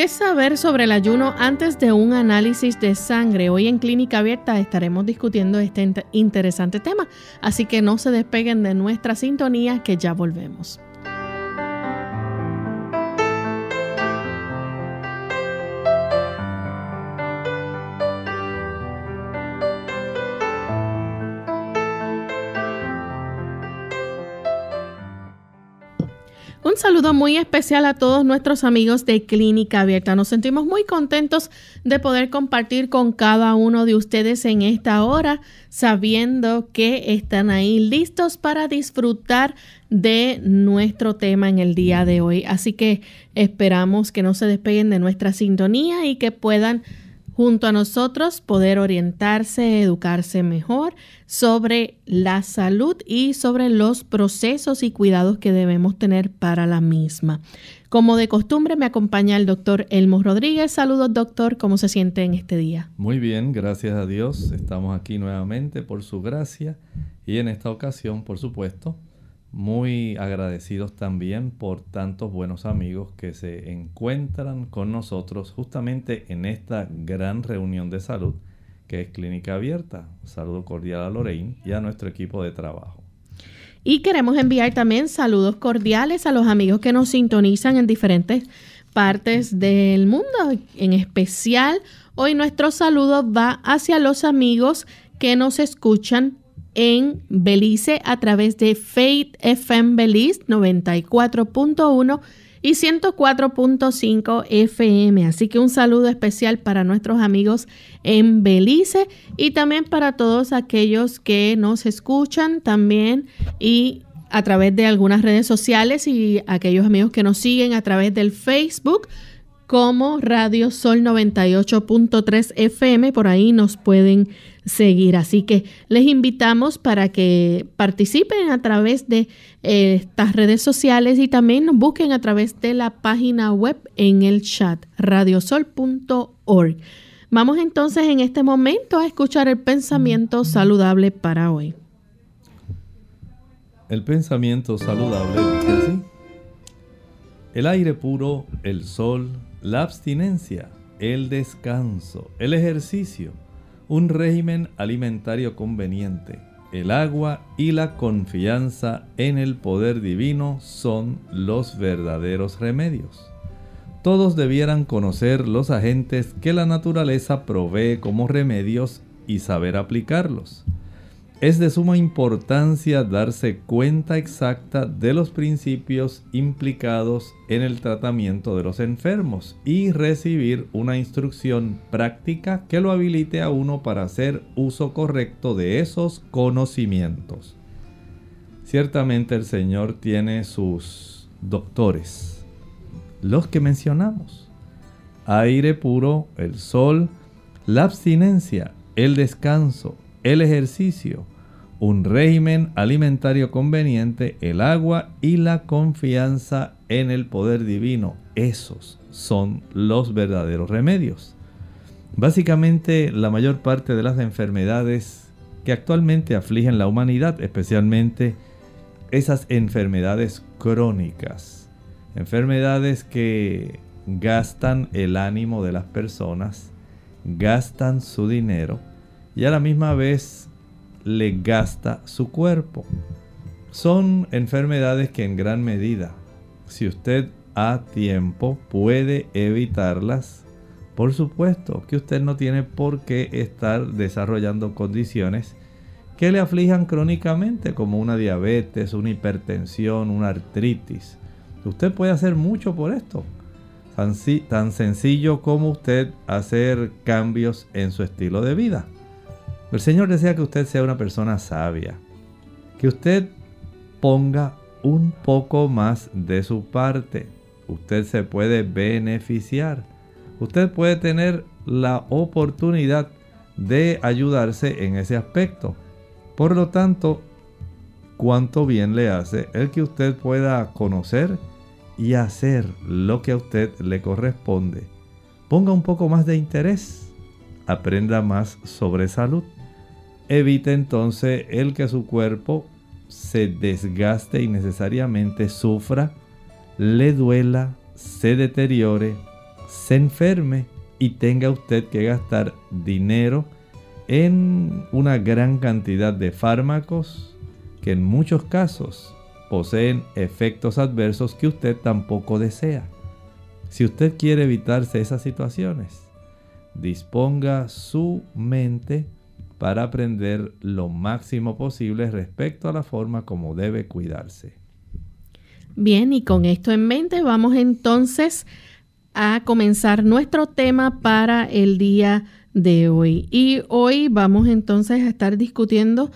¿Qué saber sobre el ayuno antes de un análisis de sangre? Hoy en Clínica Abierta estaremos discutiendo este interesante tema, así que no se despeguen de nuestra sintonía que ya volvemos. Saludo muy especial a todos nuestros amigos de Clínica Abierta. Nos sentimos muy contentos de poder compartir con cada uno de ustedes en esta hora, sabiendo que están ahí listos para disfrutar de nuestro tema en el día de hoy. Así que esperamos que no se despeguen de nuestra sintonía y que puedan junto a nosotros poder orientarse, educarse mejor sobre la salud y sobre los procesos y cuidados que debemos tener para la misma. Como de costumbre me acompaña el doctor Elmo Rodríguez. Saludos doctor, ¿cómo se siente en este día? Muy bien, gracias a Dios. Estamos aquí nuevamente por su gracia y en esta ocasión, por supuesto, muy agradecidos también por tantos buenos amigos que se encuentran con nosotros justamente en esta gran reunión de salud que es Clínica Abierta. Un saludo cordial a Lorraine y a nuestro equipo de trabajo. Y queremos enviar también saludos cordiales a los amigos que nos sintonizan en diferentes partes del mundo. En especial, hoy nuestro saludo va hacia los amigos que nos escuchan en Belice a través de Faith FM Belice 94.1 y 104.5 FM. Así que un saludo especial para nuestros amigos en Belice y también para todos aquellos que nos escuchan también y a través de algunas redes sociales y aquellos amigos que nos siguen a través del Facebook como Radio Sol 98.3 FM. Por ahí nos pueden seguir. Así que les invitamos para que participen a través de eh, estas redes sociales y también nos busquen a través de la página web en el chat radiosol.org. Vamos entonces en este momento a escuchar el pensamiento saludable para hoy. El pensamiento saludable dice así. El aire puro, el sol, la abstinencia, el descanso, el ejercicio, un régimen alimentario conveniente, el agua y la confianza en el poder divino son los verdaderos remedios. Todos debieran conocer los agentes que la naturaleza provee como remedios y saber aplicarlos. Es de suma importancia darse cuenta exacta de los principios implicados en el tratamiento de los enfermos y recibir una instrucción práctica que lo habilite a uno para hacer uso correcto de esos conocimientos. Ciertamente el Señor tiene sus doctores, los que mencionamos. Aire puro, el sol, la abstinencia, el descanso, el ejercicio, un régimen alimentario conveniente, el agua y la confianza en el poder divino. Esos son los verdaderos remedios. Básicamente la mayor parte de las enfermedades que actualmente afligen la humanidad, especialmente esas enfermedades crónicas, enfermedades que gastan el ánimo de las personas, gastan su dinero, y a la misma vez le gasta su cuerpo. Son enfermedades que en gran medida, si usted a tiempo puede evitarlas, por supuesto que usted no tiene por qué estar desarrollando condiciones que le aflijan crónicamente, como una diabetes, una hipertensión, una artritis. Usted puede hacer mucho por esto. Tan, tan sencillo como usted hacer cambios en su estilo de vida. El Señor desea que usted sea una persona sabia, que usted ponga un poco más de su parte. Usted se puede beneficiar. Usted puede tener la oportunidad de ayudarse en ese aspecto. Por lo tanto, cuánto bien le hace el que usted pueda conocer y hacer lo que a usted le corresponde. Ponga un poco más de interés. Aprenda más sobre salud evite entonces el que su cuerpo se desgaste y necesariamente sufra, le duela, se deteriore, se enferme y tenga usted que gastar dinero en una gran cantidad de fármacos que en muchos casos poseen efectos adversos que usted tampoco desea. Si usted quiere evitarse esas situaciones, disponga su mente para aprender lo máximo posible respecto a la forma como debe cuidarse. Bien, y con esto en mente vamos entonces a comenzar nuestro tema para el día de hoy. Y hoy vamos entonces a estar discutiendo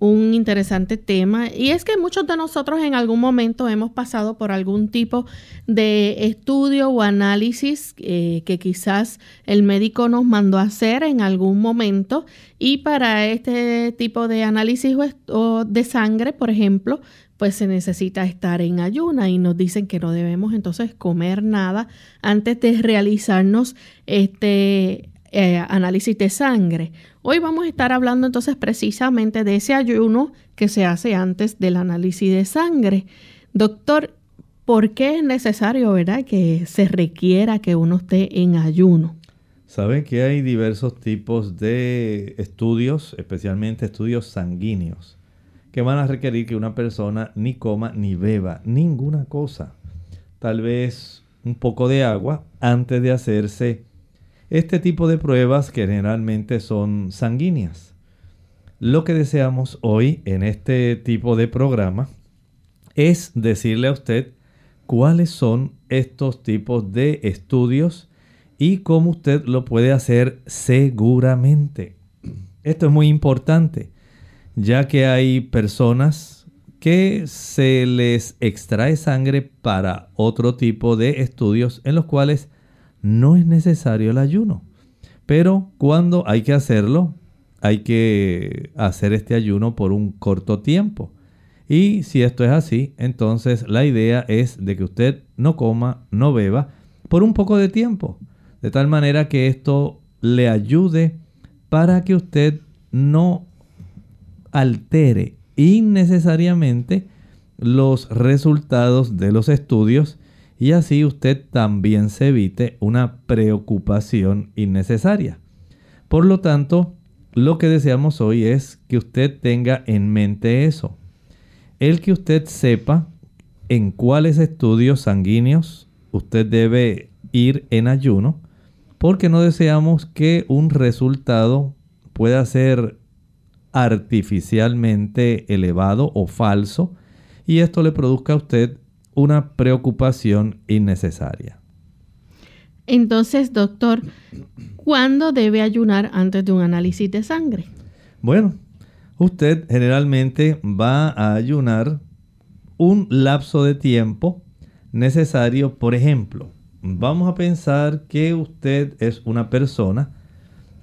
un interesante tema. Y es que muchos de nosotros en algún momento hemos pasado por algún tipo de estudio o análisis eh, que quizás el médico nos mandó a hacer en algún momento. Y para este tipo de análisis o de sangre, por ejemplo, pues se necesita estar en ayuna y nos dicen que no debemos entonces comer nada antes de realizarnos este eh, análisis de sangre. Hoy vamos a estar hablando entonces precisamente de ese ayuno que se hace antes del análisis de sangre. Doctor, ¿por qué es necesario, verdad, que se requiera que uno esté en ayuno? Saben que hay diversos tipos de estudios, especialmente estudios sanguíneos, que van a requerir que una persona ni coma ni beba ninguna cosa. Tal vez un poco de agua antes de hacerse este tipo de pruebas generalmente son sanguíneas. Lo que deseamos hoy en este tipo de programa es decirle a usted cuáles son estos tipos de estudios y cómo usted lo puede hacer seguramente. Esto es muy importante, ya que hay personas que se les extrae sangre para otro tipo de estudios en los cuales no es necesario el ayuno. Pero cuando hay que hacerlo, hay que hacer este ayuno por un corto tiempo. Y si esto es así, entonces la idea es de que usted no coma, no beba por un poco de tiempo. De tal manera que esto le ayude para que usted no altere innecesariamente los resultados de los estudios y así usted también se evite una preocupación innecesaria. Por lo tanto, lo que deseamos hoy es que usted tenga en mente eso. El que usted sepa en cuáles estudios sanguíneos usted debe ir en ayuno, porque no deseamos que un resultado pueda ser artificialmente elevado o falso y esto le produzca a usted una preocupación innecesaria. Entonces, doctor, ¿cuándo debe ayunar antes de un análisis de sangre? Bueno, usted generalmente va a ayunar un lapso de tiempo necesario, por ejemplo, vamos a pensar que usted es una persona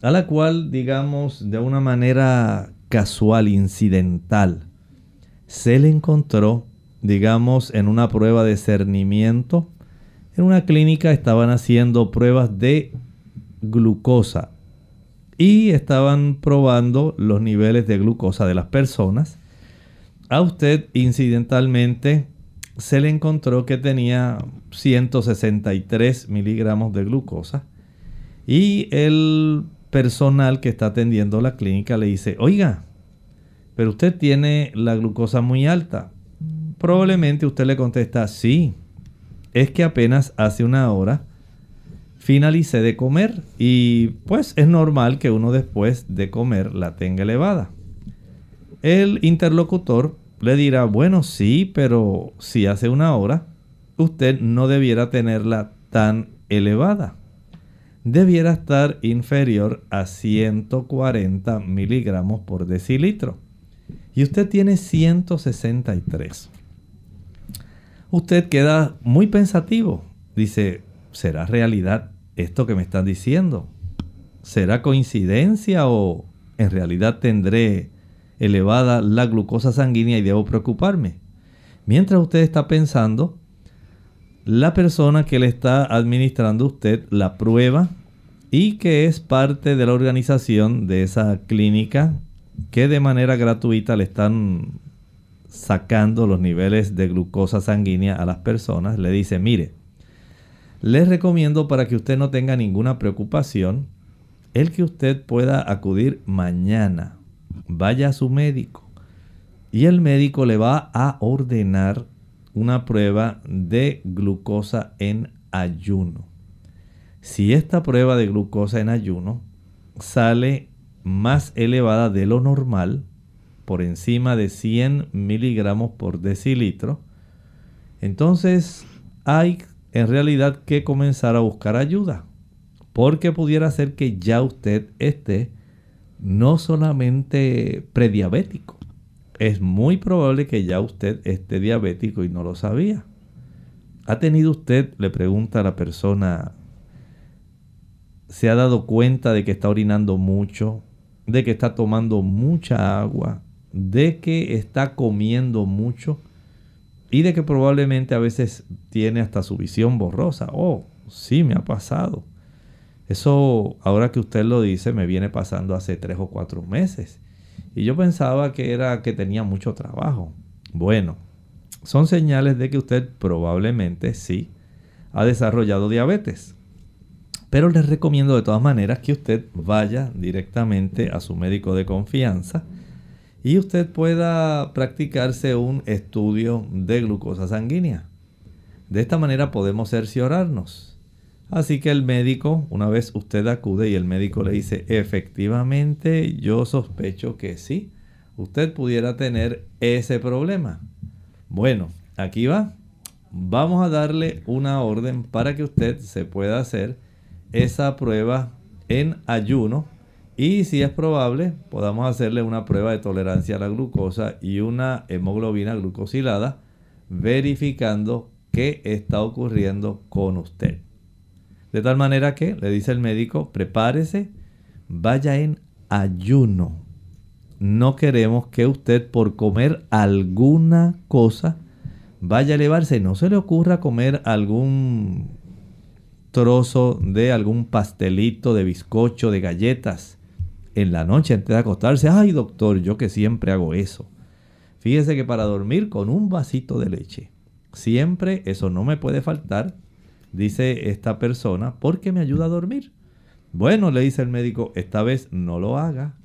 a la cual, digamos, de una manera casual, incidental, se le encontró, digamos, en una prueba de cernimiento. En una clínica estaban haciendo pruebas de glucosa y estaban probando los niveles de glucosa de las personas. A usted incidentalmente se le encontró que tenía 163 miligramos de glucosa y el personal que está atendiendo la clínica le dice, oiga, pero usted tiene la glucosa muy alta. Probablemente usted le contesta, sí, es que apenas hace una hora finalicé de comer y pues es normal que uno después de comer la tenga elevada. El interlocutor le dirá, bueno, sí, pero si hace una hora, usted no debiera tenerla tan elevada. Debiera estar inferior a 140 miligramos por decilitro. Y usted tiene 163. Usted queda muy pensativo. Dice, ¿será realidad esto que me están diciendo? ¿Será coincidencia o en realidad tendré elevada la glucosa sanguínea y debo preocuparme. Mientras usted está pensando, la persona que le está administrando a usted la prueba y que es parte de la organización de esa clínica que de manera gratuita le están sacando los niveles de glucosa sanguínea a las personas, le dice, mire, les recomiendo para que usted no tenga ninguna preocupación el que usted pueda acudir mañana vaya a su médico y el médico le va a ordenar una prueba de glucosa en ayuno. Si esta prueba de glucosa en ayuno sale más elevada de lo normal, por encima de 100 miligramos por decilitro, entonces hay en realidad que comenzar a buscar ayuda, porque pudiera ser que ya usted esté no solamente prediabético, es muy probable que ya usted esté diabético y no lo sabía. ¿Ha tenido usted, le pregunta a la persona, se ha dado cuenta de que está orinando mucho, de que está tomando mucha agua, de que está comiendo mucho y de que probablemente a veces tiene hasta su visión borrosa? Oh, sí, me ha pasado. Eso, ahora que usted lo dice, me viene pasando hace tres o cuatro meses. Y yo pensaba que era que tenía mucho trabajo. Bueno, son señales de que usted probablemente sí ha desarrollado diabetes. Pero les recomiendo de todas maneras que usted vaya directamente a su médico de confianza y usted pueda practicarse un estudio de glucosa sanguínea. De esta manera podemos cerciorarnos Así que el médico, una vez usted acude y el médico le dice, efectivamente yo sospecho que sí, usted pudiera tener ese problema. Bueno, aquí va. Vamos a darle una orden para que usted se pueda hacer esa prueba en ayuno y si es probable podamos hacerle una prueba de tolerancia a la glucosa y una hemoglobina glucosilada verificando qué está ocurriendo con usted. De tal manera que, le dice el médico, prepárese, vaya en ayuno. No queremos que usted por comer alguna cosa vaya a elevarse. No se le ocurra comer algún trozo de algún pastelito, de bizcocho, de galletas en la noche antes de acostarse. Ay, doctor, yo que siempre hago eso. Fíjese que para dormir con un vasito de leche, siempre eso no me puede faltar dice esta persona, porque me ayuda a dormir. Bueno, le dice el médico, esta vez no lo haga,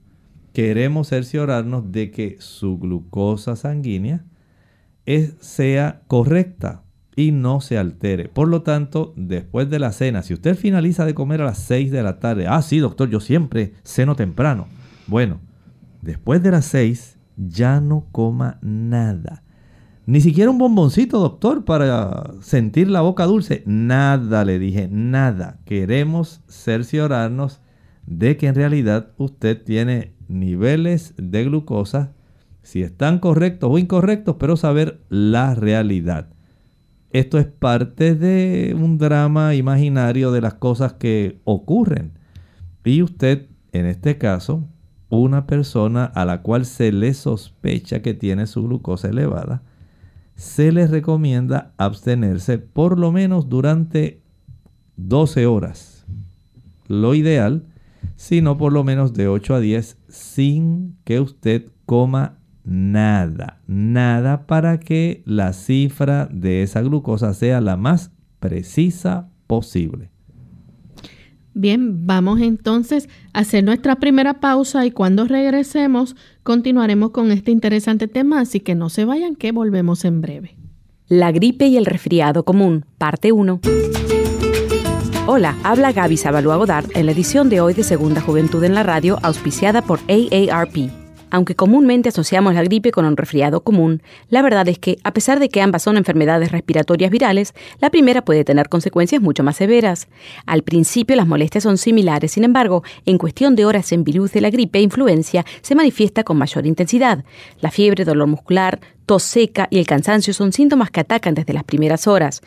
queremos cerciorarnos de que su glucosa sanguínea sea correcta y no se altere. Por lo tanto, después de la cena, si usted finaliza de comer a las 6 de la tarde, ah, sí, doctor, yo siempre ceno temprano. Bueno, después de las 6 ya no coma nada. Ni siquiera un bomboncito, doctor, para sentir la boca dulce. Nada, le dije, nada. Queremos cerciorarnos de que en realidad usted tiene niveles de glucosa, si están correctos o incorrectos, pero saber la realidad. Esto es parte de un drama imaginario de las cosas que ocurren. Y usted, en este caso, una persona a la cual se le sospecha que tiene su glucosa elevada, se le recomienda abstenerse por lo menos durante 12 horas. Lo ideal, sino por lo menos de 8 a 10 sin que usted coma nada, nada para que la cifra de esa glucosa sea la más precisa posible. Bien, vamos entonces a hacer nuestra primera pausa y cuando regresemos continuaremos con este interesante tema, así que no se vayan que volvemos en breve. La gripe y el resfriado común, parte 1. Hola, habla Gaby Sabalua Godard en la edición de hoy de Segunda Juventud en la Radio, auspiciada por AARP. Aunque comúnmente asociamos la gripe con un resfriado común, la verdad es que, a pesar de que ambas son enfermedades respiratorias virales, la primera puede tener consecuencias mucho más severas. Al principio las molestias son similares, sin embargo, en cuestión de horas en virus de la gripe e influencia se manifiesta con mayor intensidad. La fiebre, dolor muscular, tos seca y el cansancio son síntomas que atacan desde las primeras horas.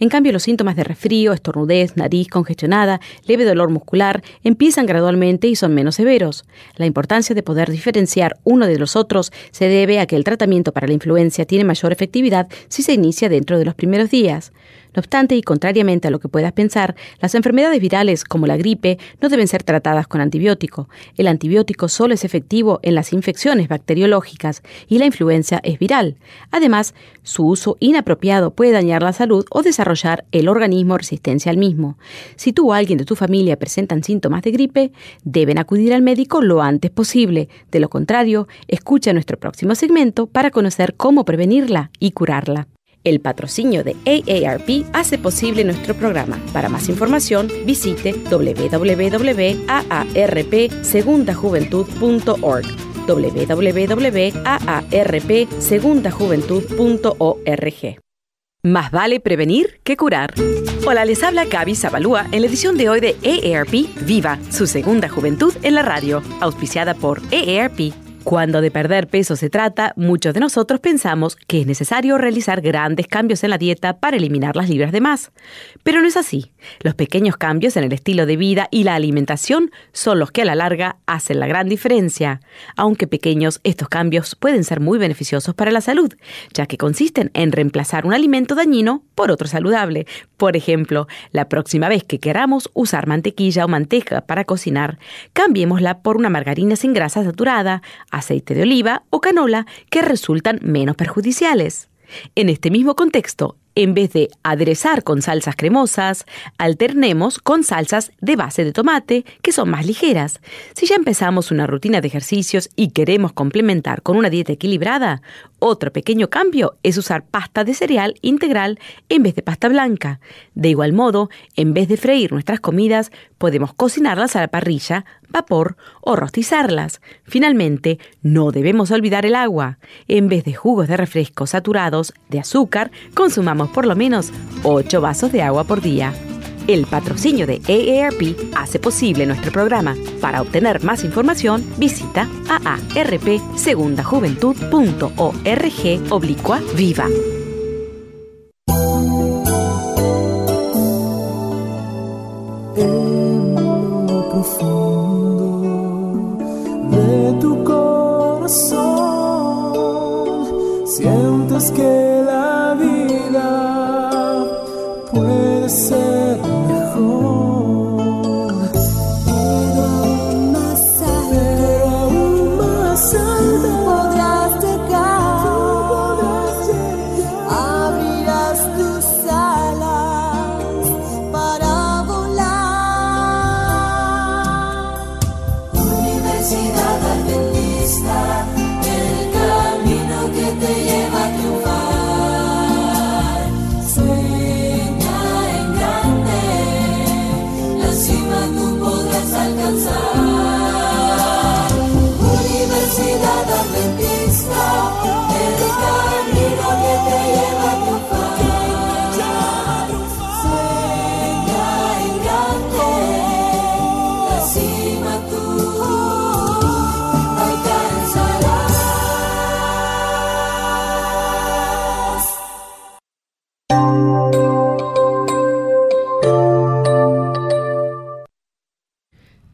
En cambio, los síntomas de resfrío, estornudez, nariz congestionada, leve dolor muscular empiezan gradualmente y son menos severos. La importancia de poder diferenciar uno de los otros se debe a que el tratamiento para la influencia tiene mayor efectividad si se inicia dentro de los primeros días. No obstante, y contrariamente a lo que puedas pensar, las enfermedades virales como la gripe no deben ser tratadas con antibiótico. El antibiótico solo es efectivo en las infecciones bacteriológicas y la influencia es viral. Además, su uso inapropiado puede dañar la salud o desarrollar el organismo resistencia al mismo. Si tú o alguien de tu familia presentan síntomas de gripe, deben acudir al médico lo antes posible. De lo contrario, escucha nuestro próximo segmento para conocer cómo prevenirla y curarla. El patrocinio de AARP hace posible nuestro programa. Para más información, visite www.aarpsegundajuventud.org www.aarpsegundajuventud.org Más vale prevenir que curar. Hola, les habla Gaby Zabalúa en la edición de hoy de AARP Viva, su segunda juventud en la radio, auspiciada por AARP cuando de perder peso se trata, muchos de nosotros pensamos que es necesario realizar grandes cambios en la dieta para eliminar las libras de más. Pero no es así. Los pequeños cambios en el estilo de vida y la alimentación son los que a la larga hacen la gran diferencia. Aunque pequeños, estos cambios pueden ser muy beneficiosos para la salud, ya que consisten en reemplazar un alimento dañino por otro saludable. Por ejemplo, la próxima vez que queramos usar mantequilla o manteca para cocinar, cambiémosla por una margarina sin grasa saturada, aceite de oliva o canola que resultan menos perjudiciales. En este mismo contexto, en vez de aderezar con salsas cremosas, alternemos con salsas de base de tomate, que son más ligeras. Si ya empezamos una rutina de ejercicios y queremos complementar con una dieta equilibrada, otro pequeño cambio es usar pasta de cereal integral en vez de pasta blanca. De igual modo, en vez de freír nuestras comidas, podemos cocinarlas a la parrilla, vapor o rostizarlas. Finalmente, no debemos olvidar el agua. En vez de jugos de refresco saturados de azúcar, consumamos por lo menos 8 vasos de agua por día. El patrocinio de AARP hace posible nuestro programa. Para obtener más información, visita aarpsegundajuventud.org oblicua viva. En corazón, sientes que la vida puede ser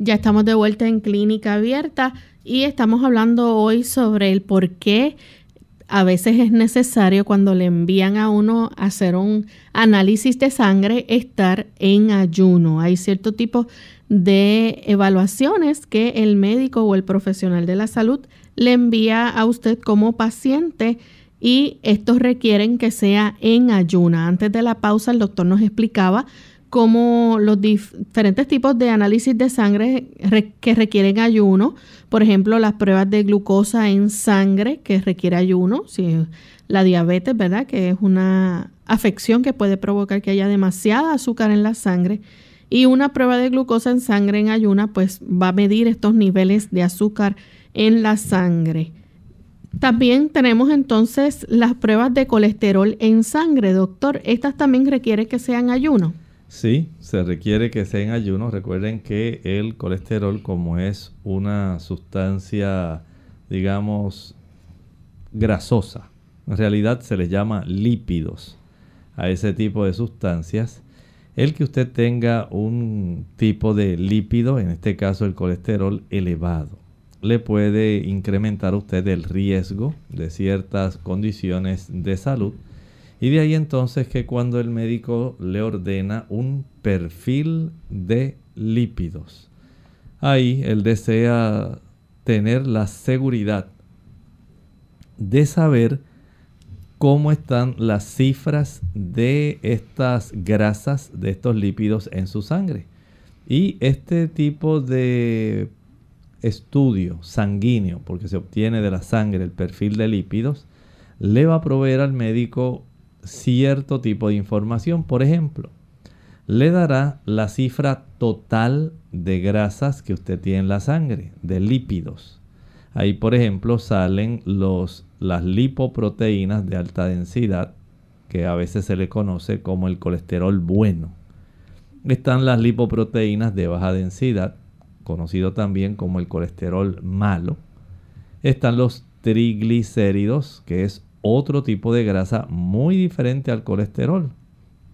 Ya estamos de vuelta en clínica abierta y estamos hablando hoy sobre el por qué a veces es necesario cuando le envían a uno a hacer un análisis de sangre estar en ayuno. Hay cierto tipo de evaluaciones que el médico o el profesional de la salud le envía a usted como paciente y estos requieren que sea en ayuna. Antes de la pausa el doctor nos explicaba cómo los diferentes tipos de análisis de sangre que requieren ayuno, por ejemplo, las pruebas de glucosa en sangre que requiere ayuno, si la diabetes, ¿verdad? Que es una afección que puede provocar que haya demasiada azúcar en la sangre. Y una prueba de glucosa en sangre en ayuna, pues va a medir estos niveles de azúcar en la sangre. También tenemos entonces las pruebas de colesterol en sangre, doctor. Estas también requieren que sean ayuno. Sí, se requiere que sea en ayuno. Recuerden que el colesterol, como es una sustancia, digamos, grasosa, en realidad se les llama lípidos a ese tipo de sustancias. El que usted tenga un tipo de lípido, en este caso el colesterol elevado, le puede incrementar a usted el riesgo de ciertas condiciones de salud. Y de ahí entonces que cuando el médico le ordena un perfil de lípidos, ahí él desea tener la seguridad de saber cómo están las cifras de estas grasas, de estos lípidos en su sangre. Y este tipo de estudio sanguíneo, porque se obtiene de la sangre el perfil de lípidos, le va a proveer al médico cierto tipo de información. Por ejemplo, le dará la cifra total de grasas que usted tiene en la sangre, de lípidos. Ahí, por ejemplo, salen los, las lipoproteínas de alta densidad, que a veces se le conoce como el colesterol bueno. Están las lipoproteínas de baja densidad, conocido también como el colesterol malo. Están los triglicéridos, que es otro tipo de grasa muy diferente al colesterol.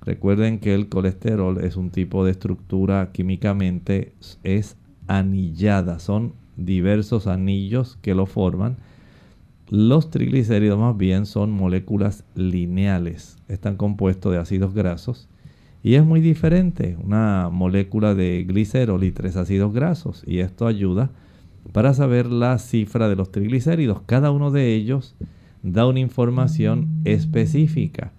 Recuerden que el colesterol es un tipo de estructura químicamente es anillada, son diversos anillos que lo forman. Los triglicéridos más bien son moléculas lineales, están compuestos de ácidos grasos y es muy diferente, una molécula de glicerol y tres ácidos grasos. Y esto ayuda para saber la cifra de los triglicéridos. Cada uno de ellos da una información específica.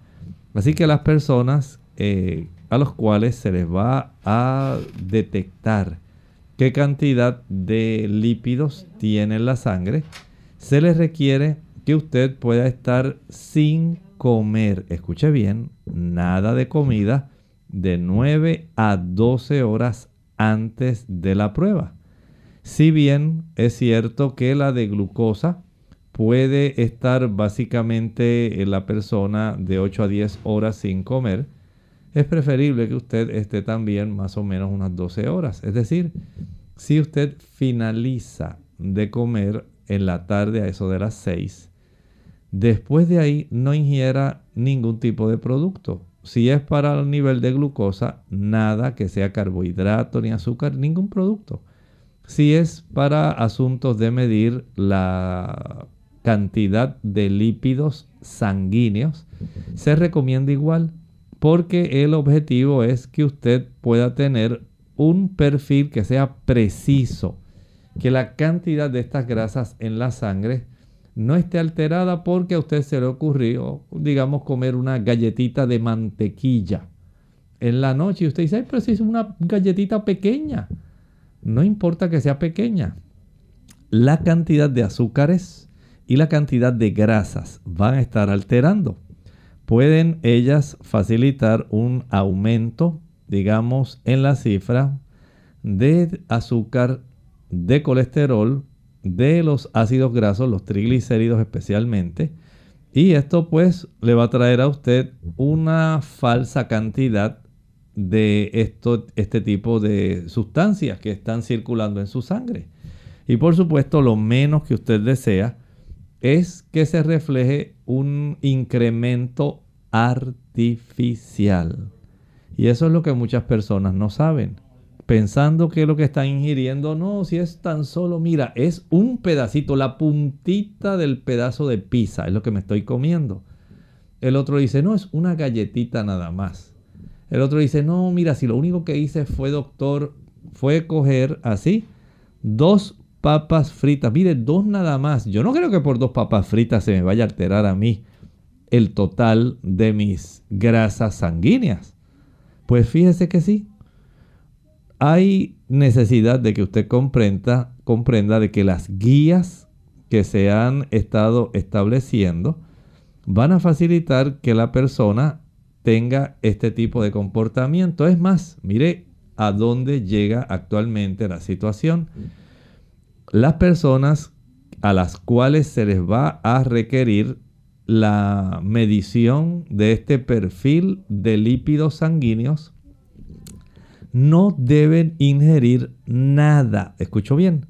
Así que las personas eh, a los cuales se les va a detectar qué cantidad de lípidos tiene la sangre, se les requiere que usted pueda estar sin comer, escuche bien, nada de comida de 9 a 12 horas antes de la prueba. Si bien es cierto que la de glucosa puede estar básicamente en la persona de 8 a 10 horas sin comer, es preferible que usted esté también más o menos unas 12 horas. Es decir, si usted finaliza de comer en la tarde a eso de las 6, después de ahí no ingiera ningún tipo de producto. Si es para el nivel de glucosa, nada que sea carbohidrato ni azúcar, ningún producto. Si es para asuntos de medir la cantidad de lípidos sanguíneos, se recomienda igual porque el objetivo es que usted pueda tener un perfil que sea preciso, que la cantidad de estas grasas en la sangre no esté alterada porque a usted se le ocurrió, digamos, comer una galletita de mantequilla en la noche y usted dice, pero si es una galletita pequeña. No importa que sea pequeña. La cantidad de azúcares y la cantidad de grasas van a estar alterando. Pueden ellas facilitar un aumento, digamos, en la cifra de azúcar, de colesterol, de los ácidos grasos, los triglicéridos especialmente. Y esto pues le va a traer a usted una falsa cantidad de esto, este tipo de sustancias que están circulando en su sangre. Y por supuesto lo menos que usted desea es que se refleje un incremento artificial. Y eso es lo que muchas personas no saben. pensando que lo que están ingiriendo, no, si es tan solo, mira, es un pedacito, la puntita del pedazo de pizza, es lo que me estoy comiendo. El otro dice, no, es una galletita nada más. El otro dice, no, mira, si lo único que hice fue, doctor, fue coger así dos papas fritas. Mire, dos nada más. Yo no creo que por dos papas fritas se me vaya a alterar a mí el total de mis grasas sanguíneas. Pues fíjese que sí. Hay necesidad de que usted comprenda, comprenda de que las guías que se han estado estableciendo van a facilitar que la persona tenga este tipo de comportamiento. Es más, mire a dónde llega actualmente la situación. Las personas a las cuales se les va a requerir la medición de este perfil de lípidos sanguíneos no deben ingerir nada, escucho bien,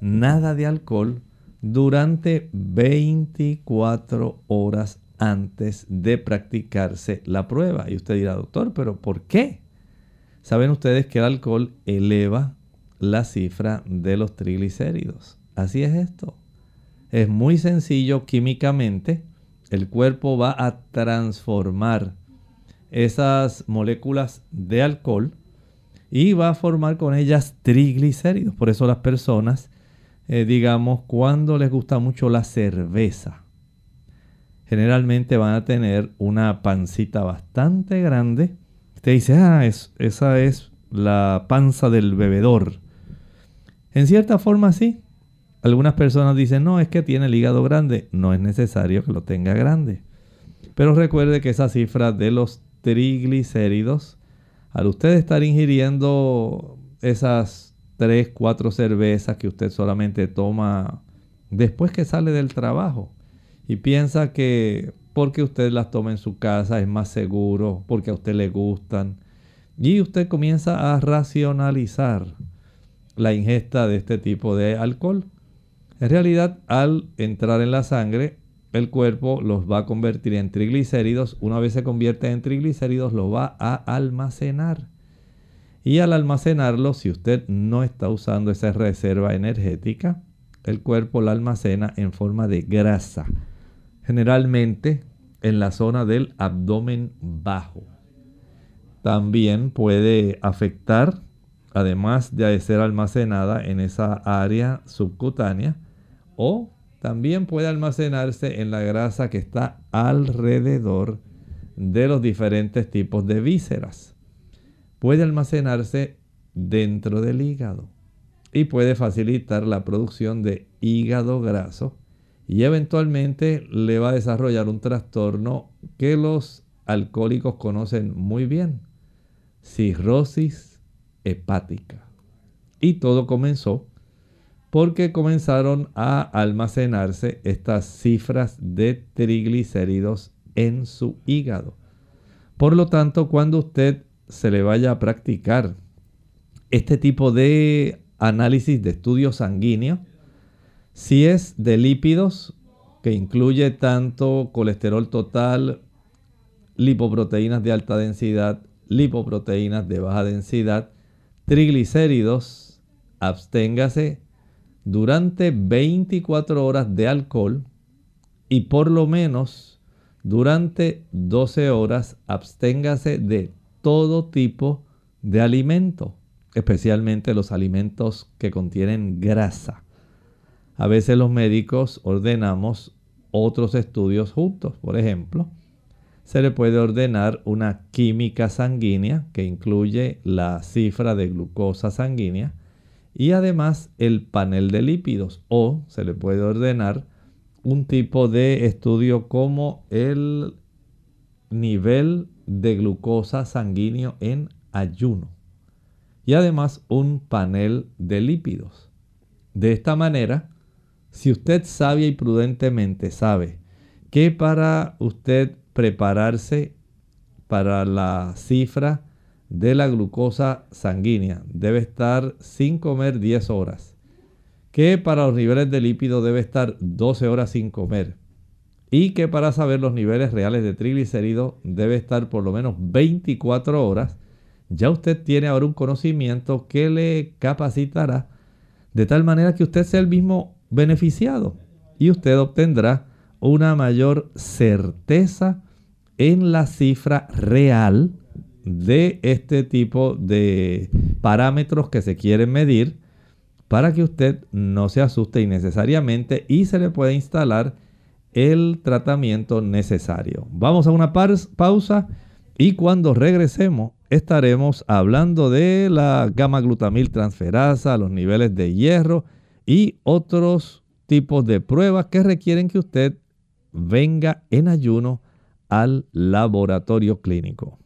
nada de alcohol durante 24 horas antes de practicarse la prueba. Y usted dirá, doctor, pero ¿por qué? Saben ustedes que el alcohol eleva la cifra de los triglicéridos. Así es esto. Es muy sencillo químicamente el cuerpo va a transformar esas moléculas de alcohol y va a formar con ellas triglicéridos. Por eso las personas, eh, digamos, cuando les gusta mucho la cerveza, generalmente van a tener una pancita bastante grande. Usted dice, ah, esa es la panza del bebedor. En cierta forma sí, algunas personas dicen, no, es que tiene el hígado grande. No es necesario que lo tenga grande. Pero recuerde que esa cifra de los triglicéridos, al usted estar ingiriendo esas 3, 4 cervezas que usted solamente toma después que sale del trabajo y piensa que porque usted las toma en su casa es más seguro, porque a usted le gustan, y usted comienza a racionalizar la ingesta de este tipo de alcohol. En realidad, al entrar en la sangre, el cuerpo los va a convertir en triglicéridos. Una vez se convierte en triglicéridos, los va a almacenar. Y al almacenarlo, si usted no está usando esa reserva energética, el cuerpo la almacena en forma de grasa. Generalmente en la zona del abdomen bajo. También puede afectar, además de ser almacenada en esa área subcutánea, o también puede almacenarse en la grasa que está alrededor de los diferentes tipos de vísceras. Puede almacenarse dentro del hígado y puede facilitar la producción de hígado graso y eventualmente le va a desarrollar un trastorno que los alcohólicos conocen muy bien, cirrosis hepática. Y todo comenzó porque comenzaron a almacenarse estas cifras de triglicéridos en su hígado. Por lo tanto, cuando usted se le vaya a practicar este tipo de análisis de estudio sanguíneo, si es de lípidos, que incluye tanto colesterol total, lipoproteínas de alta densidad, lipoproteínas de baja densidad, triglicéridos, absténgase durante 24 horas de alcohol y por lo menos durante 12 horas absténgase de todo tipo de alimento, especialmente los alimentos que contienen grasa. A veces los médicos ordenamos otros estudios juntos. Por ejemplo, se le puede ordenar una química sanguínea que incluye la cifra de glucosa sanguínea y además el panel de lípidos o se le puede ordenar un tipo de estudio como el nivel de glucosa sanguíneo en ayuno y además un panel de lípidos. De esta manera, si usted sabia y prudentemente sabe que para usted prepararse para la cifra de la glucosa sanguínea. Debe estar sin comer 10 horas, que para los niveles de lípido debe estar 12 horas sin comer. Y que para saber los niveles reales de triglicéridos debe estar por lo menos 24 horas. Ya usted tiene ahora un conocimiento que le capacitará de tal manera que usted sea el mismo beneficiado y usted obtendrá una mayor certeza en la cifra real de este tipo de parámetros que se quieren medir para que usted no se asuste innecesariamente y se le pueda instalar el tratamiento necesario. Vamos a una pausa y cuando regresemos estaremos hablando de la gamma glutamil transferasa, los niveles de hierro y otros tipos de pruebas que requieren que usted venga en ayuno al laboratorio clínico.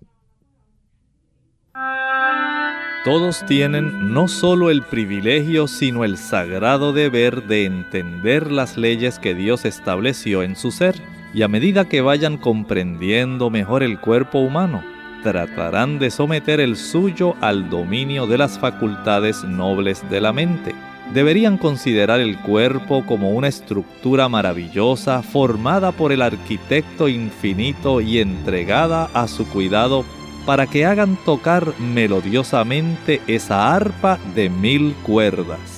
Todos tienen no solo el privilegio, sino el sagrado deber de entender las leyes que Dios estableció en su ser, y a medida que vayan comprendiendo mejor el cuerpo humano, tratarán de someter el suyo al dominio de las facultades nobles de la mente. Deberían considerar el cuerpo como una estructura maravillosa formada por el arquitecto infinito y entregada a su cuidado para que hagan tocar melodiosamente esa arpa de mil cuerdas.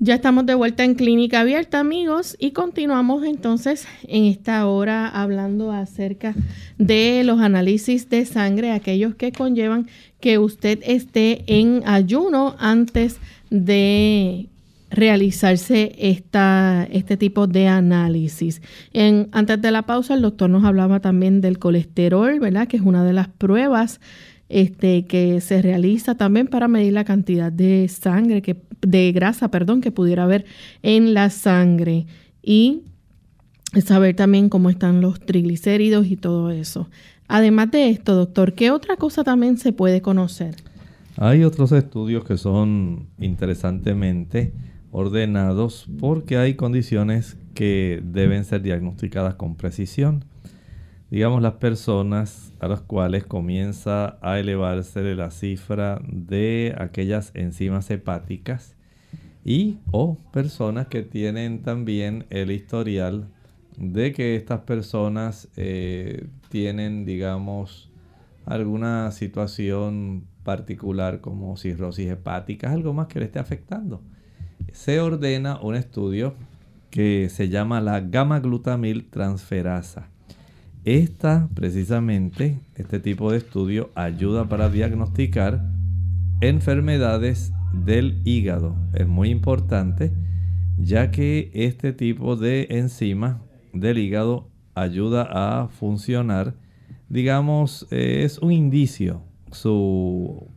Ya estamos de vuelta en Clínica Abierta, amigos, y continuamos entonces en esta hora hablando acerca de los análisis de sangre, aquellos que conllevan que usted esté en ayuno antes de realizarse esta, este tipo de análisis. Antes de la pausa, el doctor nos hablaba también del colesterol, ¿verdad? Que es una de las pruebas este, que se realiza también para medir la cantidad de sangre, que, de grasa, perdón, que pudiera haber en la sangre y saber también cómo están los triglicéridos y todo eso. Además de esto, doctor, ¿qué otra cosa también se puede conocer? Hay otros estudios que son interesantemente ordenados porque hay condiciones que deben ser diagnosticadas con precisión digamos, las personas a las cuales comienza a elevarse la cifra de aquellas enzimas hepáticas y o personas que tienen también el historial de que estas personas eh, tienen, digamos, alguna situación particular como cirrosis hepática, algo más que le esté afectando. Se ordena un estudio que se llama la gamma glutamil transferasa esta, precisamente, este tipo de estudio ayuda para diagnosticar enfermedades del hígado. Es muy importante ya que este tipo de enzima del hígado ayuda a funcionar, digamos, eh, es un indicio, su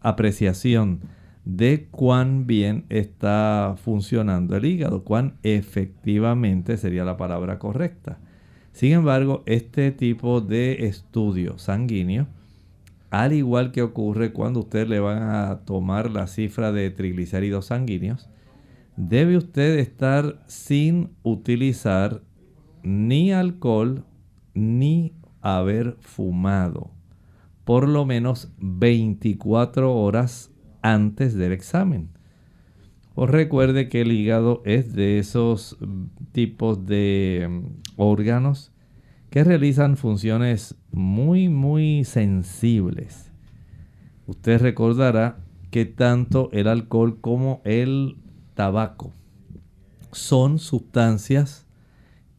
apreciación de cuán bien está funcionando el hígado, cuán efectivamente sería la palabra correcta. Sin embargo, este tipo de estudio sanguíneo, al igual que ocurre cuando usted le van a tomar la cifra de triglicéridos sanguíneos, debe usted estar sin utilizar ni alcohol ni haber fumado por lo menos 24 horas antes del examen. Os recuerde que el hígado es de esos tipos de mm, órganos que realizan funciones muy, muy sensibles. Usted recordará que tanto el alcohol como el tabaco son sustancias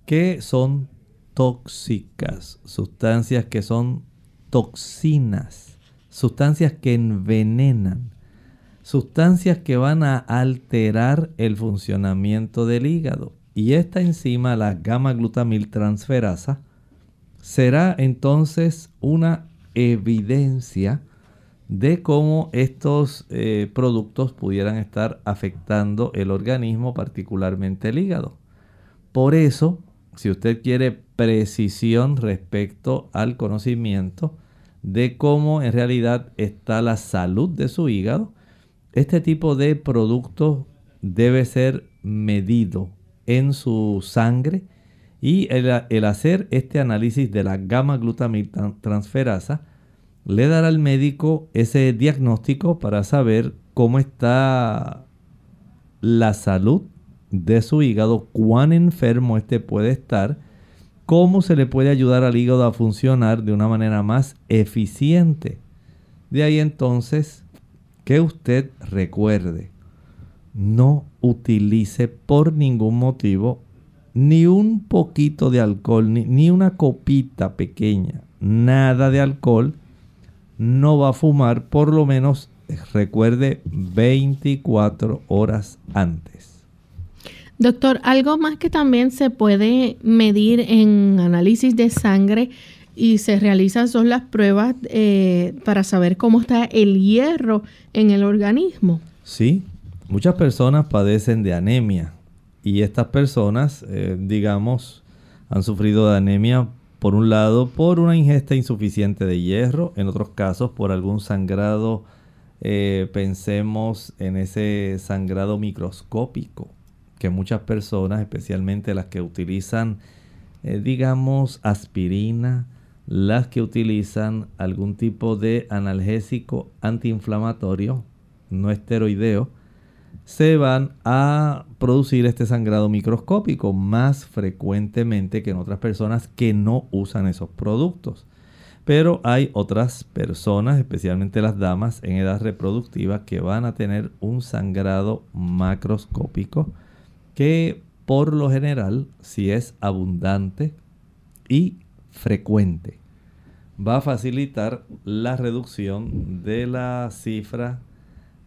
que son tóxicas, sustancias que son toxinas, sustancias que envenenan sustancias que van a alterar el funcionamiento del hígado. Y esta enzima, la gamma glutamil transferasa, será entonces una evidencia de cómo estos eh, productos pudieran estar afectando el organismo, particularmente el hígado. Por eso, si usted quiere precisión respecto al conocimiento de cómo en realidad está la salud de su hígado, este tipo de producto debe ser medido en su sangre y el, hacer este análisis de la gamma glutamil transferasa le dará al médico ese diagnóstico para saber cómo está la salud de su hígado, cuán enfermo este puede estar, cómo se le puede ayudar al hígado a funcionar de una manera más eficiente. De ahí entonces que usted recuerde, no utilice por ningún motivo ni un poquito de alcohol, ni, una copita pequeña, nada de alcohol, no va a fumar por lo menos, recuerde, 24 horas antes. Doctor, algo más que también se puede medir en análisis de sangre y se realizan son las pruebas eh, para saber cómo está el hierro en el organismo. Sí, muchas personas padecen de anemia y estas personas, eh, digamos, han sufrido de anemia por un lado por una ingesta insuficiente de hierro, en otros casos por algún sangrado, eh, pensemos en ese sangrado microscópico que muchas personas, especialmente las que utilizan, digamos, aspirina, las que utilizan algún tipo de analgésico antiinflamatorio, no esteroideo, se van a producir este sangrado microscópico más frecuentemente que en otras personas que no usan esos productos. Pero hay otras personas, especialmente las damas en edad reproductiva, que van a tener un sangrado macroscópico que por lo general, si es abundante y frecuente, va a facilitar la reducción de la cifra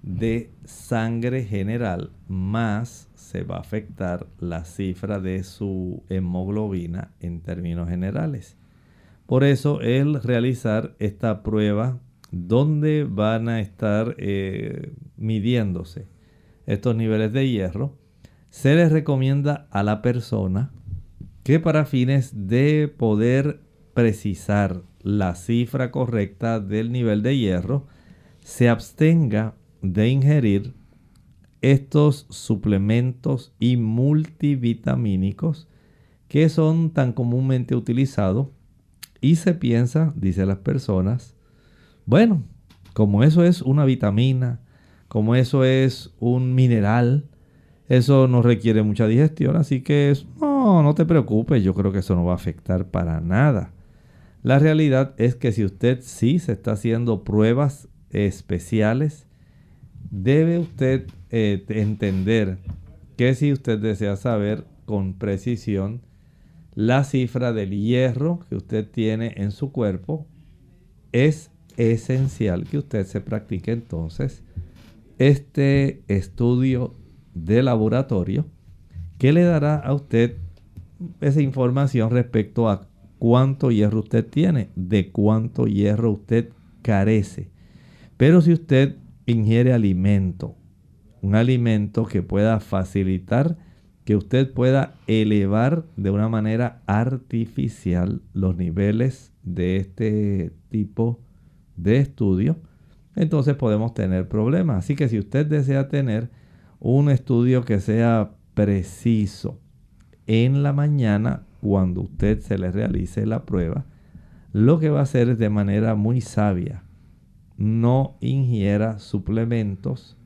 de sangre general más se va a afectar la cifra de su hemoglobina en términos generales. Por eso el realizar esta prueba donde van a estar eh, midiéndose estos niveles de hierro, se les recomienda a la persona que para fines de poder precisar la cifra correcta del nivel de hierro, se abstenga de ingerir estos suplementos y multivitamínicos que son tan comúnmente utilizados y se piensa, dice las personas, bueno, como eso es una vitamina, como eso es un mineral, eso no requiere mucha digestión, así que no, no te preocupes, yo creo que eso no va a afectar para nada. La realidad es que si usted sí se está haciendo pruebas especiales, debe usted eh, entender que si usted desea saber con precisión la cifra del hierro que usted tiene en su cuerpo, es esencial que usted se practique entonces este estudio de laboratorio que le dará a usted esa información respecto a cuánto hierro usted tiene, de cuánto hierro usted carece. Pero si usted ingiere alimento, un alimento que pueda facilitar que usted pueda elevar de una manera artificial los niveles de este tipo de estudio, entonces podemos tener problemas. Así que si usted desea tener un estudio que sea preciso en la mañana, cuando usted se le realice la prueba, lo que va a hacer es de manera muy sabia no ingiera suplementos,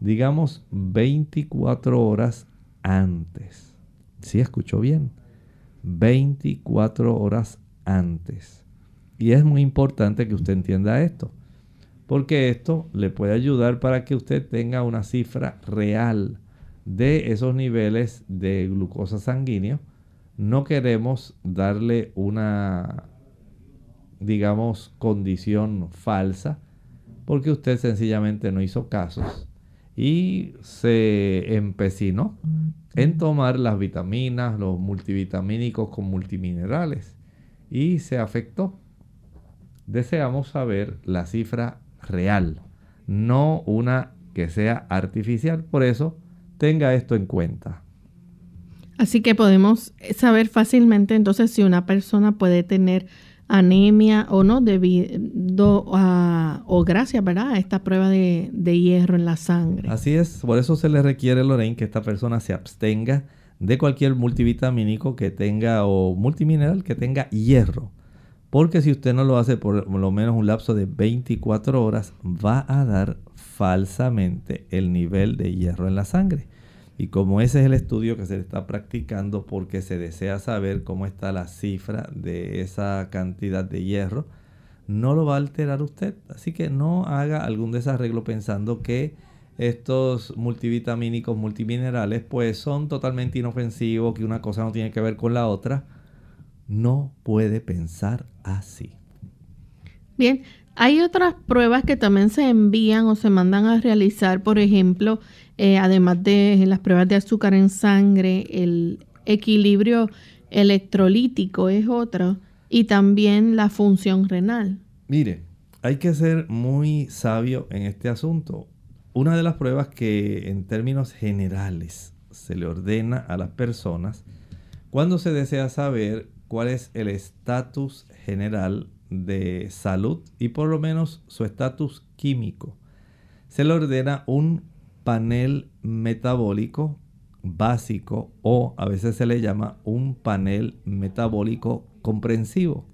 digamos 24 horas antes. ¿Sí escuchó bien? 24 horas antes. Y es muy importante que usted entienda esto, porque esto le puede ayudar para que usted tenga una cifra real de esos niveles de glucosa sanguíneo. No queremos darle una, digamos, condición falsa porque usted sencillamente no hizo casos y se empecinó en tomar las vitaminas, los multivitamínicos con multiminerales y se afectó. deseamos saber la cifra real, no una que sea artificial. Por eso, tenga esto en cuenta. Así que podemos saber fácilmente entonces si una persona puede tener anemia o no debido a, o gracias ¿verdad? a esta prueba de, de, hierro en la sangre. Así es, por eso se le requiere, Lorraine, que esta persona se abstenga de cualquier multivitamínico que tenga o multimineral que tenga hierro. Porque si usted no lo hace por lo menos un lapso de 24 horas, va a dar falsamente el nivel de hierro en la sangre. Y como ese es el estudio que se está practicando porque se desea saber cómo está la cifra de esa cantidad de hierro, no lo va a alterar usted. Así que no haga algún desarreglo pensando que estos multivitamínicos, multiminerales, pues son totalmente inofensivos, que una cosa no tiene que ver con la otra. No puede pensar así. Bien, hay otras pruebas que también se envían o se mandan a realizar, por ejemplo, eh, además de las pruebas de azúcar en sangre, el equilibrio electrolítico es otro y también la función renal. Mire, hay que ser muy sabio en este asunto. Una de las pruebas que en términos generales se le ordena a las personas cuando se desea saber cuál es el estatus general de salud y por lo menos su estatus químico. Se le ordena un panel metabólico básico o a veces se le llama un panel metabólico comprensivo.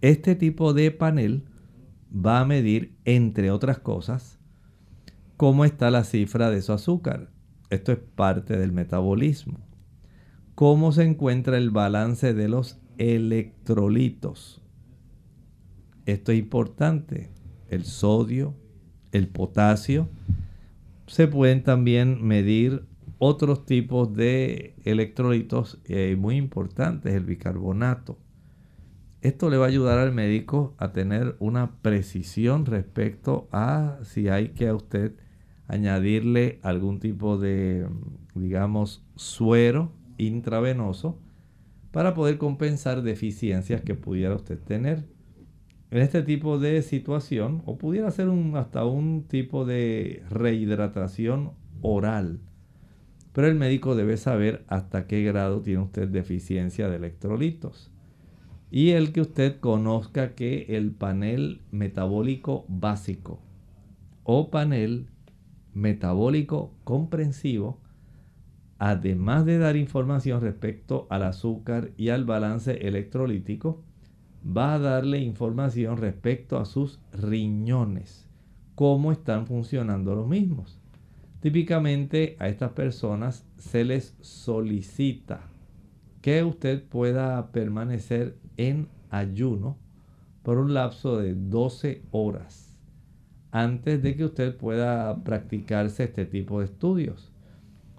Este tipo de panel va a medir, entre otras cosas, cómo está la cifra de su azúcar. Esto es parte del metabolismo. Cómo se encuentra el balance de los electrolitos. Esto es importante. El sodio, el potasio se pueden también medir otros tipos de electrolitos muy importantes, el bicarbonato. Esto le va a ayudar al médico a tener una precisión respecto a si hay que a usted añadirle algún tipo de, digamos, suero intravenoso para poder compensar deficiencias que pudiera usted tener en este tipo de situación o pudiera ser hasta un tipo de rehidratación oral. Pero el médico debe saber hasta qué grado tiene usted deficiencia de electrolitos. Y el que usted conozca que el panel metabólico básico o panel metabólico comprensivo, además de dar información respecto al azúcar y al balance electrolítico, va a darle información respecto a sus riñones, cómo están funcionando los mismos. Típicamente a estas personas se les solicita que usted pueda permanecer en ayuno por un lapso de 12 horas antes de que usted pueda practicarse este tipo de estudios.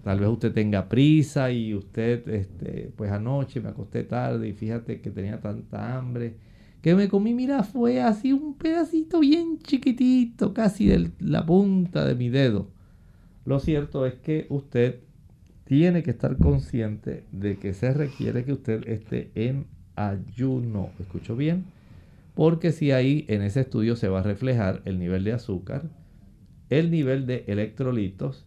Tal vez usted tenga prisa y usted, este, pues anoche me acosté tarde y fíjate que tenía tanta hambre que me comí, mira, fue así un pedacito bien chiquitito, casi de la punta de mi dedo. Lo cierto es que usted tiene que estar consciente de que se requiere que usted esté en ayuno. ¿Escucho bien? Porque si ahí en ese estudio se va a reflejar el nivel de azúcar, el nivel de electrolitos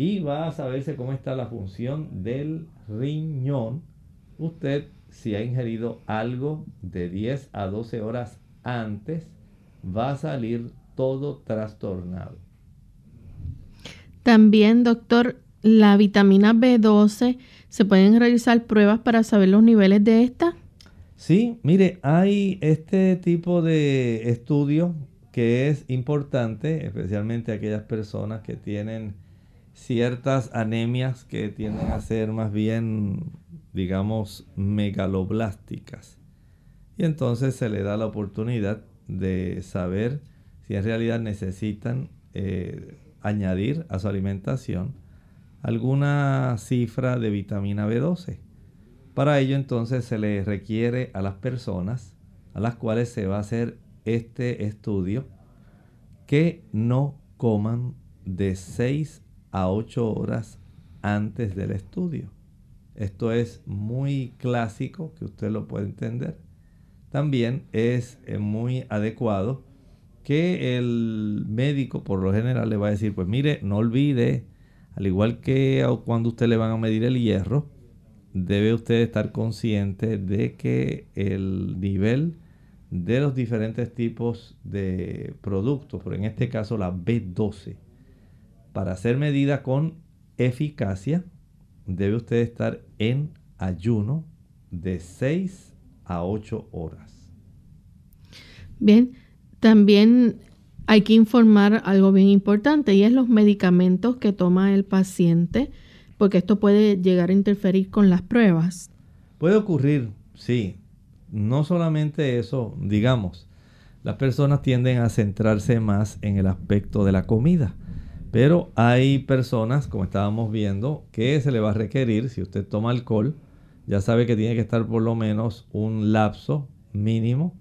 y va a saberse cómo está la función del riñón, usted si ha ingerido algo de 10 a 12 horas antes, va a salir todo trastornado. También, doctor, la vitamina B12, ¿se pueden realizar pruebas para saber los niveles de esta? Sí, mire, hay este tipo de estudio que es importante, especialmente aquellas personas que tienen ciertas anemias que tienden a ser más bien, digamos, megaloblásticas. Y entonces se le da la oportunidad de saber si en realidad necesitan eh, añadir a su alimentación alguna cifra de vitamina B12. Para ello entonces se le requiere a las personas a las cuales se va a hacer este estudio que no coman de 6 a 8 horas antes del estudio. Esto es muy clásico, que usted lo puede entender. también es eh, muy adecuado que el médico por lo general le va a decir, pues mire, no olvide, al igual que cuando usted le van a medir el hierro, debe usted estar consciente de que el nivel de los diferentes tipos de productos, pero en este caso la B12, para ser medida con eficacia, debe usted estar en ayuno de 6 a 8 horas. Bien, también hay que informar algo bien importante y es los medicamentos que toma el paciente, porque esto puede llegar a interferir con las pruebas. Puede ocurrir, sí. No solamente eso, digamos, las personas tienden a centrarse más en el aspecto de la comida. Pero hay personas, como estábamos viendo, que se le va a requerir, si usted toma alcohol, ya sabe que tiene que estar por lo menos un lapso mínimo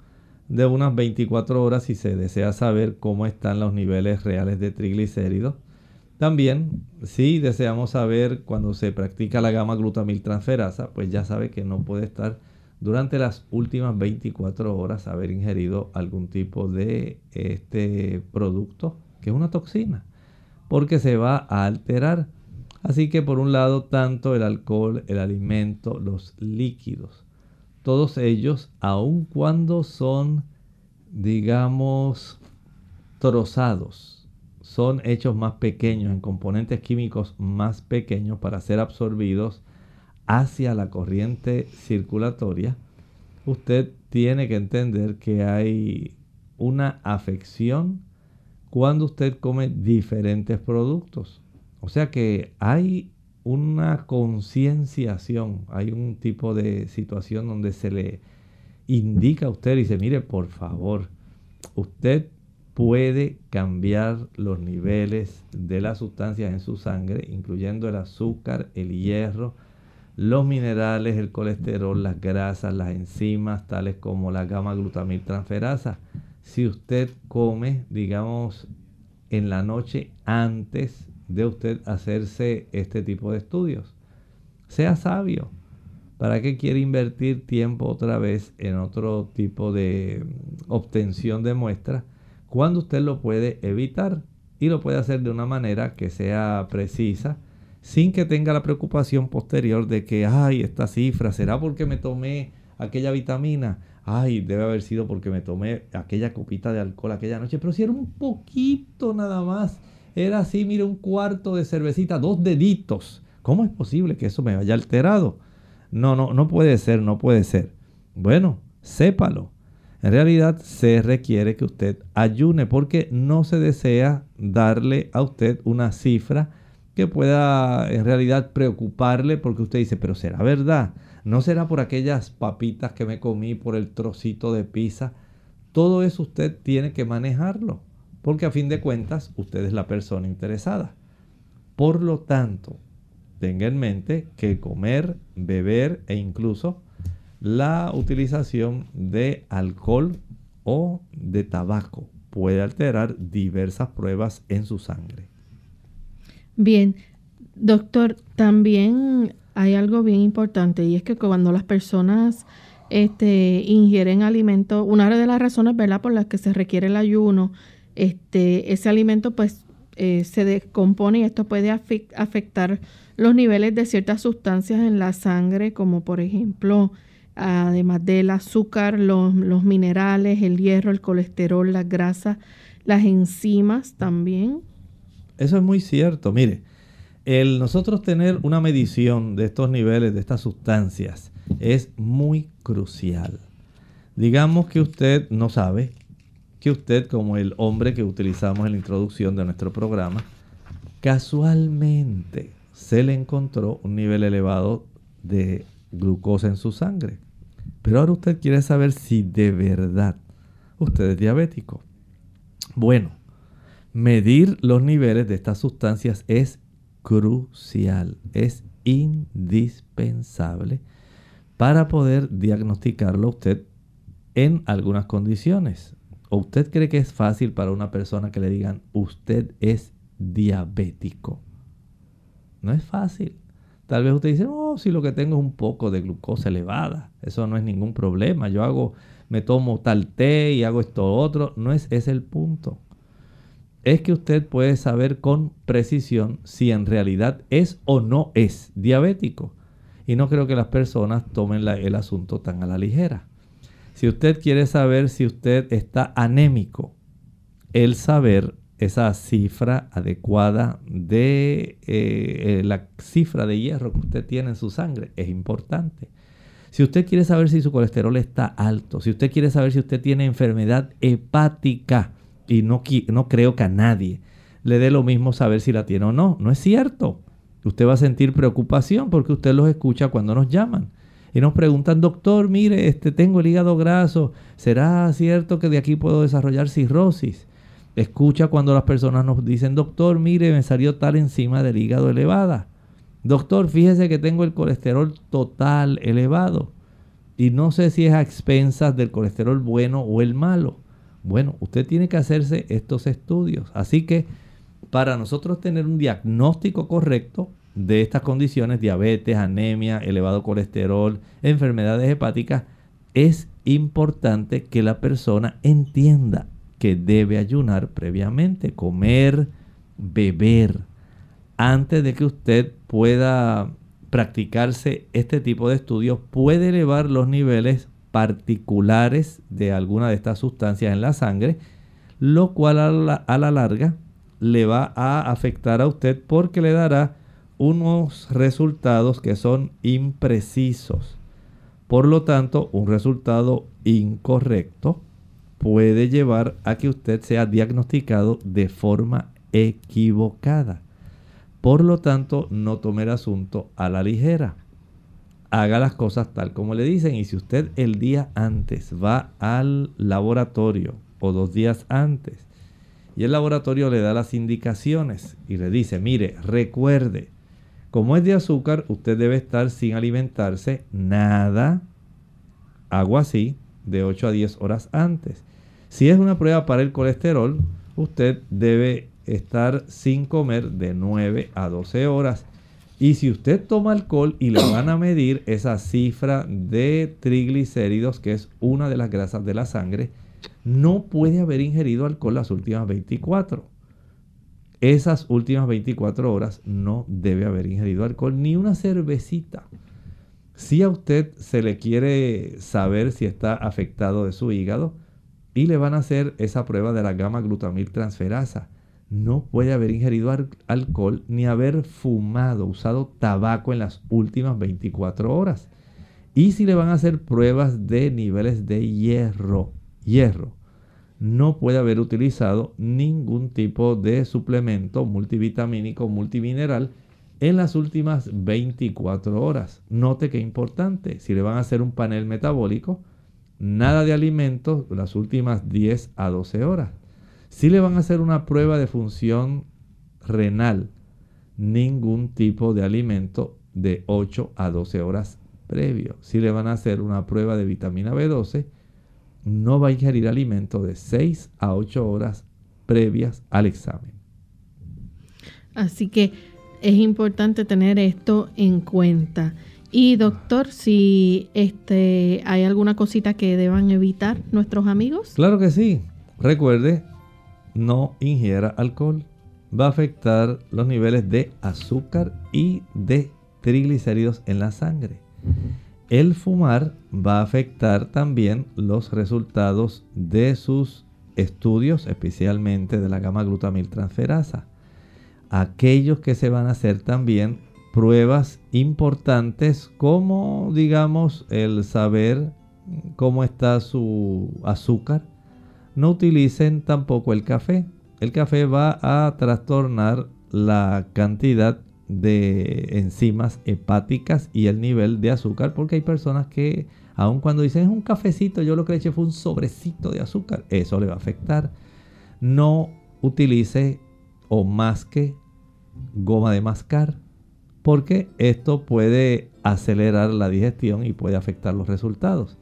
de unas 24 horas si se desea saber cómo están los niveles reales de triglicéridos. También, si deseamos saber cuando se practica la gama glutamil transferasa, pues ya sabe que no puede estar durante las últimas 24 horas haber ingerido algún tipo de este producto que es una toxina porque se va a alterar. Así que por un lado, tanto el alcohol, el alimento, los líquidos, todos ellos, aun cuando son, digamos, trozados, son hechos más pequeños, en componentes químicos más pequeños para ser absorbidos hacia la corriente circulatoria, usted tiene que entender que hay una afección cuando usted come diferentes productos. O sea que hay una concienciación, hay un tipo de situación donde se le indica a usted y dice, mire, por favor, usted puede cambiar los niveles de las sustancias en su sangre, incluyendo el azúcar, el hierro, los minerales, el colesterol, las grasas, las enzimas, tales como la gamma glutamil transferasa si usted come, digamos, en la noche antes de usted hacerse este tipo de estudios. Sea sabio. ¿Para qué quiere invertir tiempo otra vez en otro tipo de mm, obtención de muestras cuando usted lo puede evitar y lo puede hacer de una manera que sea precisa sin que tenga la preocupación posterior de que, ay, esta cifra, ¿será porque me tomé aquella vitamina? Ay, debe haber sido porque me tomé aquella copita de alcohol aquella noche, pero si era un poquito nada más, era así, mire, un cuarto de cervecita, dos deditos. ¿Cómo es posible que eso me haya alterado? No, no, no puede ser, no puede ser. Bueno, sépalo. En realidad se requiere que usted ayune porque no se desea darle a usted una cifra que pueda en realidad preocuparle porque usted dice, pero será verdad. ¿No será por aquellas papitas que me comí, por el trocito de pizza? Todo eso usted tiene que manejarlo, porque a fin de cuentas usted es la persona interesada. Por lo tanto, tenga en mente que comer, beber e incluso la utilización de alcohol o de tabaco puede alterar diversas pruebas en su sangre. Bien, doctor, también hay algo bien importante y es que cuando las personas este, ingieren alimentos, una de las razones ¿verdad? por las que se requiere el ayuno, este, ese alimento pues eh, se descompone y esto puede afectar los niveles de ciertas sustancias en la sangre, como por ejemplo, además del azúcar, los, los minerales, el hierro, el colesterol, las grasas, las enzimas también. Eso es muy cierto. Mire, el nosotros tener una medición de estos niveles, de estas sustancias, es muy crucial. Digamos que usted no sabe que usted, como el hombre que utilizamos en la introducción de nuestro programa, casualmente se le encontró un nivel elevado de glucosa en su sangre. Pero ahora usted quiere saber si de verdad usted es diabético. Bueno, medir los niveles de estas sustancias es crucial, es indispensable para poder diagnosticarlo usted en algunas condiciones. ¿O usted cree que es fácil para una persona que le digan usted es diabético? No es fácil. Tal vez usted dice, oh, si lo que tengo es un poco de glucosa elevada, eso no es ningún problema. Yo hago me tomo tal té y hago esto otro. No es ese el punto. Es que usted puede saber con precisión si en realidad es o no es diabético. Y no creo que las personas tomen el asunto tan a la ligera. Si usted quiere saber si usted está anémico, el saber esa cifra adecuada de eh, eh, la cifra de hierro que usted tiene en su sangre es importante. Si usted quiere saber si su colesterol está alto, si usted quiere saber si usted tiene enfermedad hepática, y no, no creo que a nadie le dé lo mismo saber si la tiene o no, no es cierto. Usted va a sentir preocupación porque usted los escucha cuando nos llaman. Y nos preguntan, doctor, mire, este, tengo el hígado graso, ¿será cierto que de aquí puedo desarrollar cirrosis? Escucha cuando las personas nos dicen, doctor, mire, me salió tal enzima del hígado elevada. Doctor, fíjese que tengo el colesterol total elevado. Y no sé si es a expensas del colesterol bueno o el malo. Bueno, usted tiene que hacerse estos estudios. Así que para nosotros tener un diagnóstico correcto de estas condiciones, diabetes, anemia, elevado colesterol, enfermedades hepáticas, es importante que la persona entienda que debe ayunar previamente, comer, beber, antes de que usted pueda practicarse este tipo de estudios, puede elevar los niveles particulares de alguna de estas sustancias en la sangre, lo cual a la, a la larga le va a afectar a usted porque le dará unos resultados que son imprecisos. Por lo tanto, un resultado incorrecto puede llevar a que usted sea diagnosticado de forma equivocada. Por lo tanto, no tome el asunto a la ligera. Haga las cosas tal como le dicen y si usted el día antes va al laboratorio o dos días antes y el laboratorio le da las indicaciones y le dice, mire, recuerde, como es de azúcar, usted debe estar sin alimentarse nada, agua así, de 8 a 10 horas antes. Si es una prueba para el colesterol, usted debe estar sin comer de 9 a 12 horas. Y si usted toma alcohol y le van a medir esa cifra de triglicéridos, que es una de las grasas de la sangre, no puede haber ingerido alcohol las últimas 24. Esas últimas 24 horas no debe haber ingerido alcohol ni una cervecita. Si a usted se le quiere saber si está afectado de su hígado, y le van a hacer esa prueba de la gama glutamil transferasa. No puede haber ingerido alcohol ni haber fumado, usado tabaco en las últimas 24 horas. Y si le van a hacer pruebas de niveles de hierro, hierro, no puede haber utilizado ningún tipo de suplemento multivitamínico, multimineral en las últimas 24 horas. Note que importante, si le van a hacer un panel metabólico, nada de alimentos las últimas 10 a 12 horas. Si le van a hacer una prueba de función renal, ningún tipo de alimento de 8 a 12 horas previo. Si le van a hacer una prueba de vitamina B12, no va a ingerir alimento de 6 a 8 horas previas al examen. Así que es importante tener esto en cuenta. Y doctor, si este hay alguna cosita que deban evitar nuestros amigos. Claro que sí. Recuerde, no ingiera alcohol. Va a afectar los niveles de azúcar y de triglicéridos en la sangre. El fumar va a afectar también los resultados de sus estudios, especialmente de la gama glutamil transferasa. Aquellos que se van a hacer también pruebas importantes como digamos el saber cómo está su azúcar. No utilicen tampoco el café. El café va a trastornar la cantidad de enzimas hepáticas y el nivel de azúcar porque hay personas que aun cuando dicen es un cafecito, yo lo que le eché fue un sobrecito de azúcar, eso le va a afectar. No utilice o masque goma de mascar porque esto puede acelerar la digestión y puede afectar los resultados.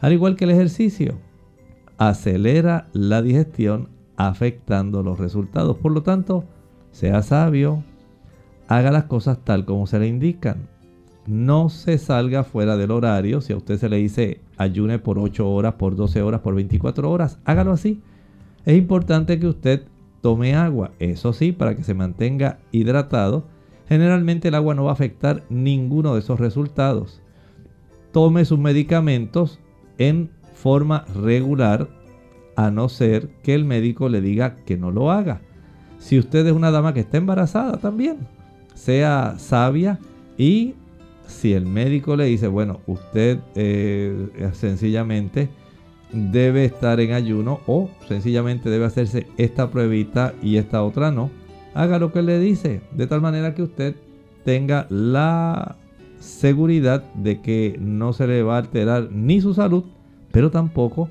Al igual que el ejercicio, acelera la digestión afectando los resultados. Por lo tanto, sea sabio, haga las cosas tal como se le indican. no se salga fuera del horario. Si a usted se le dice ayune por 8 horas, por 12 horas, por 24 horas, hágalo así. Es importante que usted tome agua, eso sí, para que se mantenga hidratado. Generalmente el agua no va a afectar ninguno de esos resultados. Tome sus medicamentos en forma regular, a no ser que el médico le diga que no lo haga. Si usted es una dama que está embarazada también, sea sabia y si el médico le dice, bueno, usted eh, sencillamente debe estar en ayuno o sencillamente debe hacerse esta pruebita y esta otra no, haga lo que le dice, de tal manera que usted tenga la seguridad de que no se le va a alterar ni su salud, pero tampoco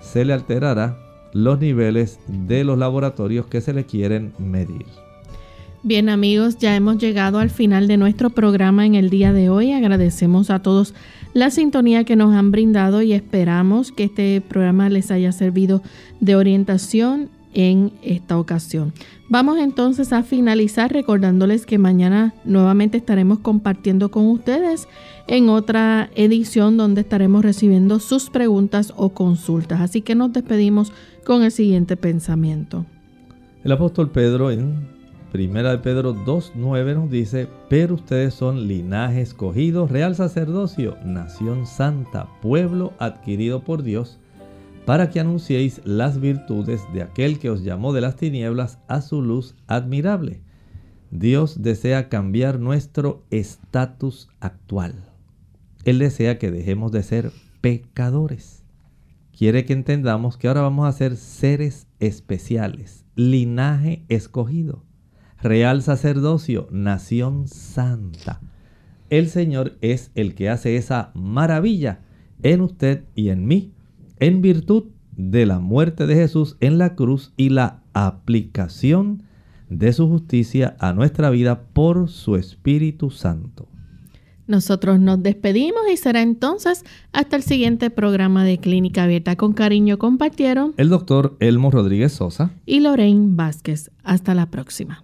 se le alterará los niveles de los laboratorios que se le quieren medir. Bien amigos, ya hemos llegado al final de nuestro programa en el día de hoy. Agradecemos a todos la sintonía que nos han brindado y esperamos que este programa les haya servido de orientación en esta ocasión. Vamos entonces a finalizar recordándoles que mañana nuevamente estaremos compartiendo con ustedes en otra edición donde estaremos recibiendo sus preguntas o consultas. Así que nos despedimos con el siguiente pensamiento. El apóstol Pedro en Primera de Pedro 2.9 nos dice, pero ustedes son linaje escogido, real sacerdocio, nación santa, pueblo adquirido por Dios, para que anunciéis las virtudes de aquel que os llamó de las tinieblas a su luz admirable. Dios desea cambiar nuestro estatus actual. Él desea que dejemos de ser pecadores. Quiere que entendamos que ahora vamos a ser seres especiales, linaje escogido real sacerdocio, nación santa. El Señor es el que hace esa maravilla en usted y en mí, en virtud de la muerte de Jesús en la cruz y la aplicación de su justicia a nuestra vida por su Espíritu Santo. Nosotros nos despedimos y será entonces hasta el siguiente programa de Clínica Abierta. Con cariño compartieron el doctor Elmo Rodríguez Sosa y Lorraine Vázquez. Hasta la próxima.